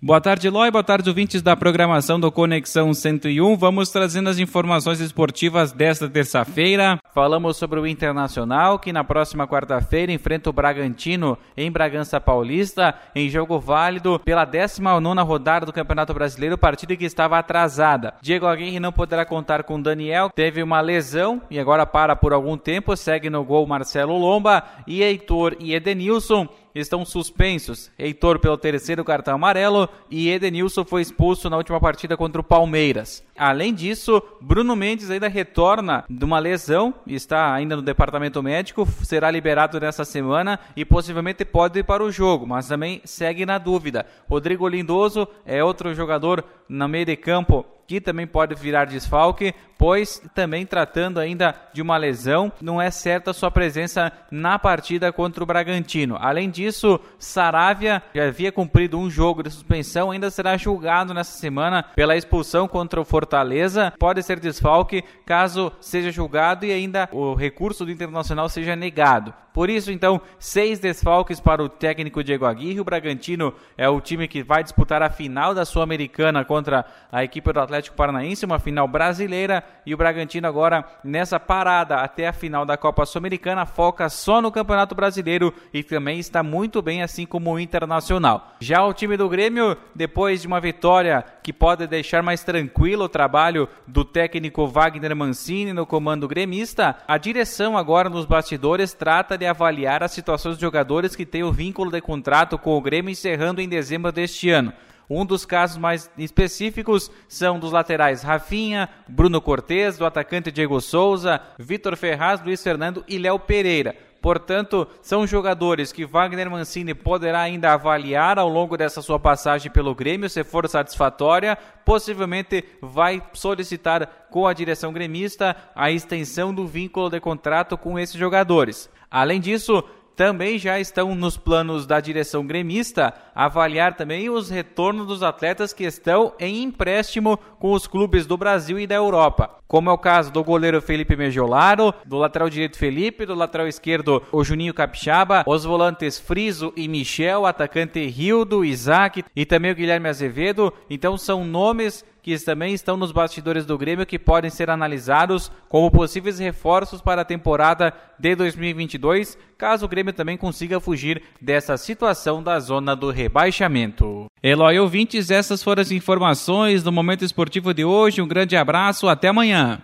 Boa tarde, Eloy. Boa tarde, ouvintes da programação do Conexão 101. Vamos trazendo as informações esportivas desta terça-feira. Falamos sobre o Internacional, que na próxima quarta-feira enfrenta o Bragantino em Bragança Paulista, em jogo válido pela 19 rodada do Campeonato Brasileiro, partida que estava atrasada. Diego Aguirre não poderá contar com Daniel, teve uma lesão e agora para por algum tempo. Segue no gol Marcelo Lomba e Heitor e Edenilson estão suspensos. Heitor pelo terceiro cartão amarelo e Edenilson foi expulso na última partida contra o Palmeiras. Além disso, Bruno Mendes ainda retorna de uma lesão, está ainda no departamento médico, será liberado nessa semana e possivelmente pode ir para o jogo, mas também segue na dúvida. Rodrigo Lindoso é outro jogador no meio de campo que também pode virar desfalque, pois também tratando ainda de uma lesão, não é certa sua presença na partida contra o Bragantino. Além disso, Saravia já havia cumprido um jogo de suspensão, ainda será julgado nessa semana pela expulsão contra o Fortaleza. Pode ser desfalque caso seja julgado e ainda o recurso do Internacional seja negado. Por isso, então, seis desfalques para o técnico Diego Aguirre. O Bragantino é o time que vai disputar a final da Sul-Americana contra a equipe do Atlético Paranaense, uma final brasileira. E o Bragantino agora, nessa parada até a final da Copa Sul-Americana, foca só no Campeonato Brasileiro e também está muito bem, assim como o Internacional. Já o time do Grêmio, depois de uma vitória que pode deixar mais tranquilo o trabalho do técnico Wagner Mancini no comando gremista, a direção agora nos bastidores trata de avaliar as situações dos jogadores que têm o vínculo de contrato com o Grêmio encerrando em dezembro deste ano. Um dos casos mais específicos são dos laterais Rafinha, Bruno Cortes, do atacante Diego Souza, Vitor Ferraz, Luiz Fernando e Léo Pereira. Portanto, são jogadores que Wagner Mancini poderá ainda avaliar ao longo dessa sua passagem pelo Grêmio, se for satisfatória, possivelmente vai solicitar com a direção gremista a extensão do vínculo de contrato com esses jogadores. Além disso, também já estão nos planos da direção gremista avaliar também os retornos dos atletas que estão em empréstimo com os clubes do Brasil e da Europa. Como é o caso do goleiro Felipe Mejolaro, do lateral direito Felipe, do lateral esquerdo o Juninho Capixaba, os volantes Friso e Michel, atacante Rildo, Isaac e também o Guilherme Azevedo. Então são nomes que também estão nos bastidores do Grêmio que podem ser analisados como possíveis reforços para a temporada de 2022, caso o Grêmio também consiga fugir dessa situação da zona do rebaixamento. Eloy ouvintes, essas foram as informações do Momento Esportivo de hoje. Um grande abraço, até amanhã.